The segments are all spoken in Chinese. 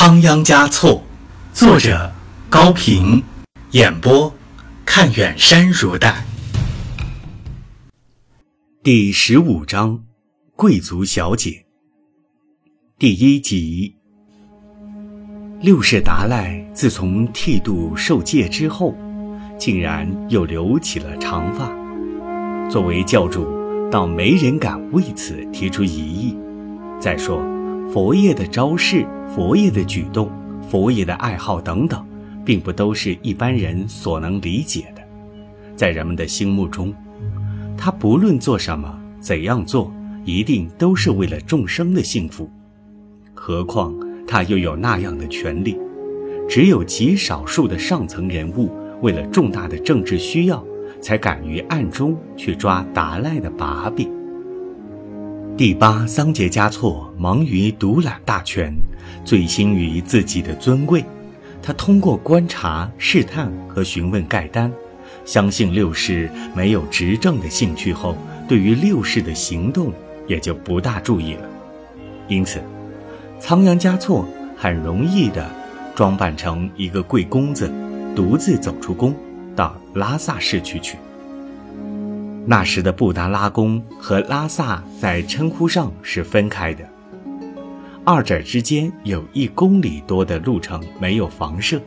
仓央嘉措，作者高平，演播看远山如黛。第十五章，贵族小姐。第一集。六世达赖自从剃度受戒之后，竟然又留起了长发。作为教主，倒没人敢为此提出异议。再说。佛爷的招式、佛爷的举动、佛爷的爱好等等，并不都是一般人所能理解的。在人们的心目中，他不论做什么、怎样做，一定都是为了众生的幸福。何况他又有那样的权利，只有极少数的上层人物，为了重大的政治需要，才敢于暗中去抓达赖的把柄。第八桑杰嘉措忙于独揽大权，醉心于自己的尊贵。他通过观察、试探和询问盖丹，相信六世没有执政的兴趣后，对于六世的行动也就不大注意了。因此，仓央嘉措很容易地装扮成一个贵公子，独自走出宫，到拉萨市区去。那时的布达拉宫和拉萨在称呼上是分开的，二者之间有一公里多的路程没有房舍。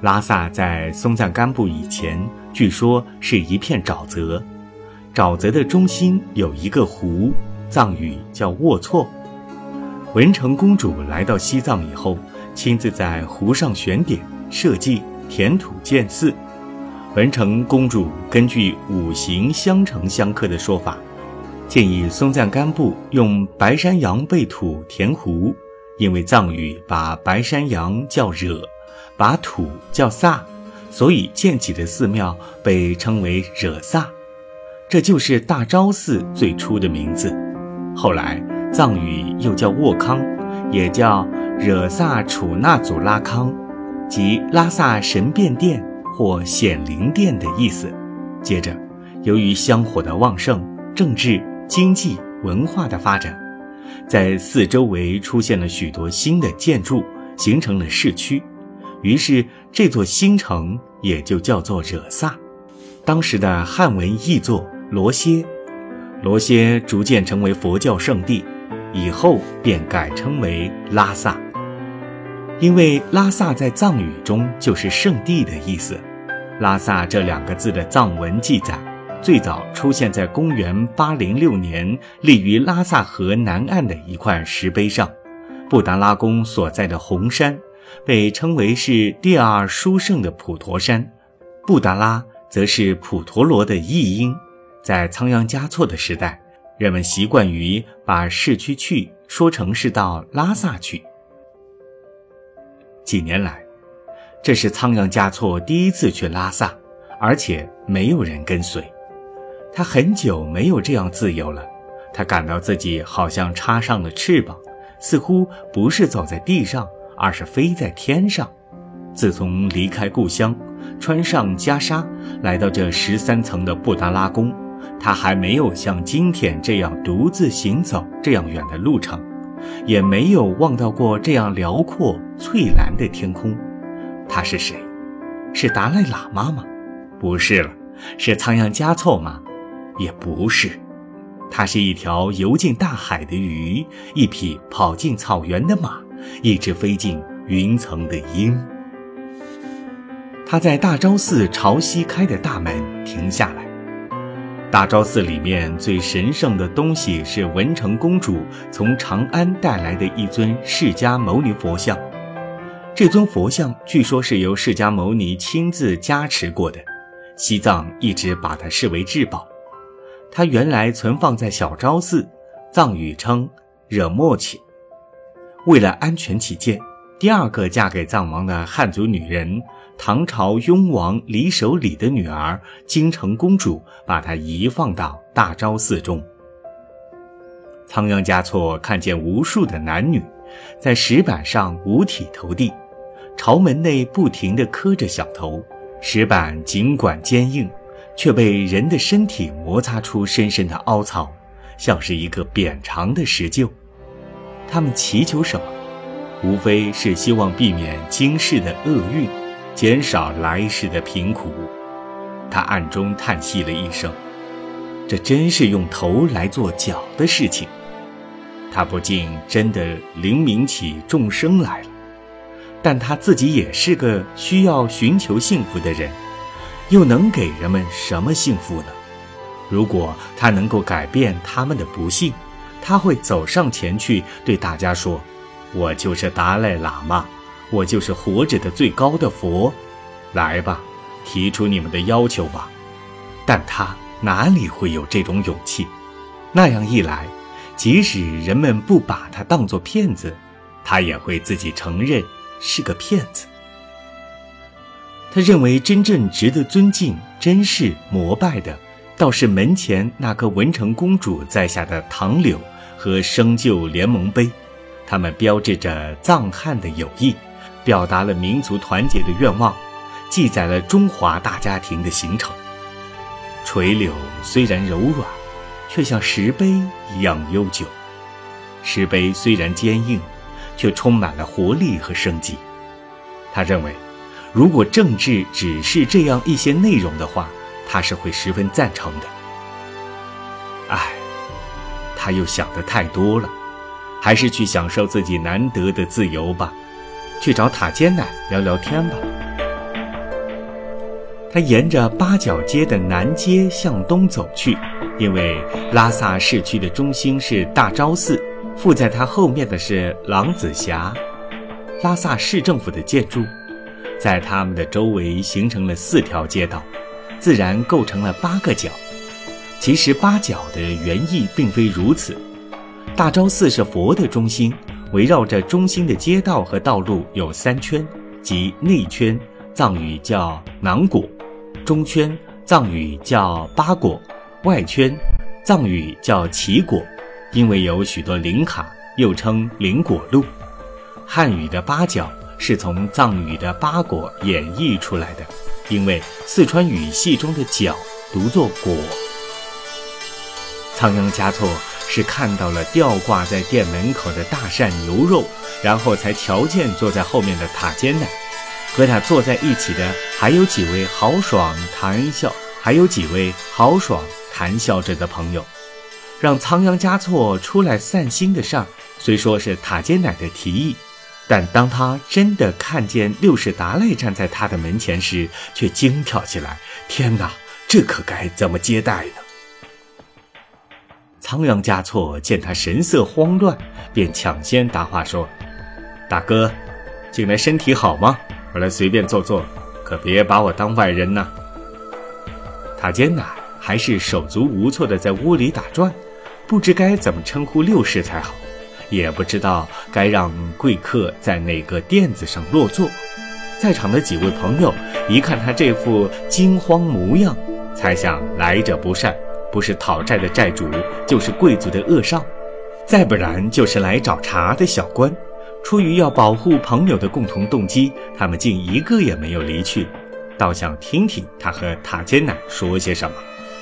拉萨在松赞干布以前，据说是一片沼泽，沼泽的中心有一个湖，藏语叫沃措。文成公主来到西藏以后，亲自在湖上选点、设计、填土建寺。文成公主根据五行相乘相克的说法，建议松赞干布用白山羊背土填湖，因为藏语把白山羊叫惹，把土叫萨，所以建起的寺庙被称为惹萨，这就是大昭寺最初的名字。后来藏语又叫沃康，也叫惹萨楚纳祖拉康，即拉萨神变殿。或显灵殿的意思。接着，由于香火的旺盛，政治、经济、文化的发展，在四周围出现了许多新的建筑，形成了市区。于是，这座新城也就叫做惹萨。当时的汉文译作罗歇，罗歇逐渐成为佛教圣地，以后便改称为拉萨。因为拉萨在藏语中就是圣地的意思，拉萨这两个字的藏文记载，最早出现在公元八零六年立于拉萨河南岸的一块石碑上。布达拉宫所在的红山，被称为是第二殊胜的普陀山，布达拉则是普陀罗的译音。在仓央嘉措的时代，人们习惯于把市区去说成是到拉萨去。几年来，这是仓央嘉措第一次去拉萨，而且没有人跟随。他很久没有这样自由了，他感到自己好像插上了翅膀，似乎不是走在地上，而是飞在天上。自从离开故乡，穿上袈裟，来到这十三层的布达拉宫，他还没有像今天这样独自行走这样远的路程。也没有望到过这样辽阔翠蓝的天空。他是谁？是达赖喇嘛吗？不是了。是仓央嘉措吗？也不是。他是一条游进大海的鱼，一匹跑进草原的马，一只飞进云层的鹰。他在大昭寺朝西开的大门停下来。大昭寺里面最神圣的东西是文成公主从长安带来的一尊释迦牟尼佛像。这尊佛像据说是由释迦牟尼亲自加持过的，西藏一直把它视为至宝。它原来存放在小昭寺，藏语称惹莫起。为了安全起见，第二个嫁给藏王的汉族女人。唐朝雍王李守礼的女儿金城公主把她移放到大昭寺中。仓央嘉措看见无数的男女在石板上五体投地，朝门内不停地磕着小头。石板尽管坚硬，却被人的身体摩擦出深深的凹槽，像是一个扁长的石臼。他们祈求什么？无非是希望避免今世的厄运，减少来世的贫苦。他暗中叹息了一声：“这真是用头来做脚的事情。”他不禁真的灵明起众生来了。但他自己也是个需要寻求幸福的人，又能给人们什么幸福呢？如果他能够改变他们的不幸，他会走上前去对大家说。我就是达赖喇嘛，我就是活着的最高的佛，来吧，提出你们的要求吧。但他哪里会有这种勇气？那样一来，即使人们不把他当作骗子，他也会自己承认是个骗子。他认为真正值得尊敬、珍视、膜拜的，倒是门前那颗文成公主栽下的唐柳和生就联盟碑。他们标志着藏汉的友谊，表达了民族团结的愿望，记载了中华大家庭的形成。垂柳虽然柔软，却像石碑一样悠久；石碑虽然坚硬，却充满了活力和生机。他认为，如果政治只是这样一些内容的话，他是会十分赞成的。唉，他又想的太多了。还是去享受自己难得的自由吧，去找塔尖奶聊聊天吧。他沿着八角街的南街向东走去，因为拉萨市区的中心是大昭寺，附在他后面的是狼子峡，拉萨市政府的建筑，在他们的周围形成了四条街道，自然构成了八个角。其实八角的原意并非如此。大昭寺是佛的中心，围绕着中心的街道和道路有三圈，即内圈，藏语叫囊果；中圈，藏语叫八果；外圈，藏语叫奇果。因为有许多灵卡，又称灵果路。汉语的八角是从藏语的八果演绎出来的，因为四川语系中的角读作果。仓央嘉措。是看到了吊挂在店门口的大扇牛肉，然后才瞧见坐在后面的塔尖奶。和他坐在一起的还有几位豪爽谈笑，还有几位豪爽谈笑着的朋友。让仓央嘉措出来散心的事儿，虽说是塔尖奶的提议，但当他真的看见六世达赖站在他的门前时，却惊跳起来：“天哪，这可该怎么接待呢？”仓央嘉措见他神色慌乱，便抢先答话说：“大哥，进来身体好吗？我来随便坐坐，可别把我当外人呐。”塔尖奶还是手足无措地在屋里打转，不知该怎么称呼六世才好，也不知道该让贵客在哪个垫子上落座。在场的几位朋友一看他这副惊慌模样，猜想来者不善。不是讨债的债主，就是贵族的恶少，再不然就是来找茬的小官。出于要保护朋友的共同动机，他们竟一个也没有离去，倒想听听他和塔尖奶说些什么，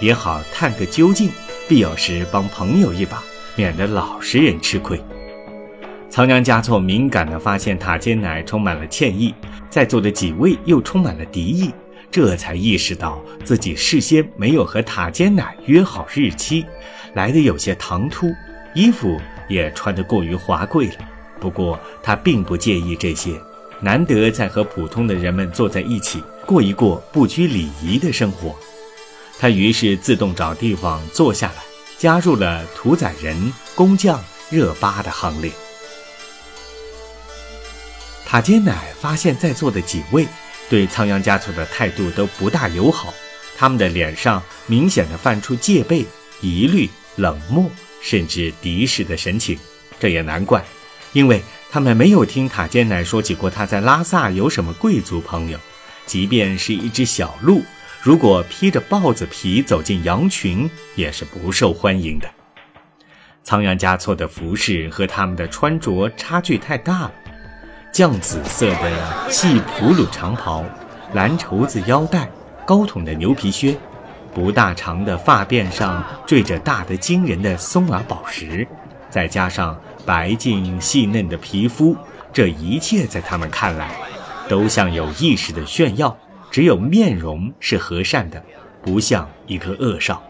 也好探个究竟，必要时帮朋友一把，免得老实人吃亏。仓央嘉措敏感地发现塔尖奶充满了歉意，在座的几位又充满了敌意。这才意识到自己事先没有和塔尖奶约好日期，来的有些唐突，衣服也穿得过于华贵了。不过他并不介意这些，难得在和普通的人们坐在一起，过一过不拘礼仪的生活。他于是自动找地方坐下来，加入了屠宰人、工匠、热巴的行列。塔尖奶发现，在座的几位。对仓央嘉措的态度都不大友好，他们的脸上明显的泛出戒备、疑虑、冷漠，甚至敌视的神情。这也难怪，因为他们没有听塔尖奶说起过他在拉萨有什么贵族朋友。即便是一只小鹿，如果披着豹子皮走进羊群，也是不受欢迎的。仓央嘉措的服饰和他们的穿着差距太大了。绛紫色的细普鲁长袍，蓝绸子腰带，高筒的牛皮靴，不大长的发辫上缀着大得惊人的松耳宝石，再加上白净细嫩的皮肤，这一切在他们看来，都像有意识的炫耀。只有面容是和善的，不像一个恶少。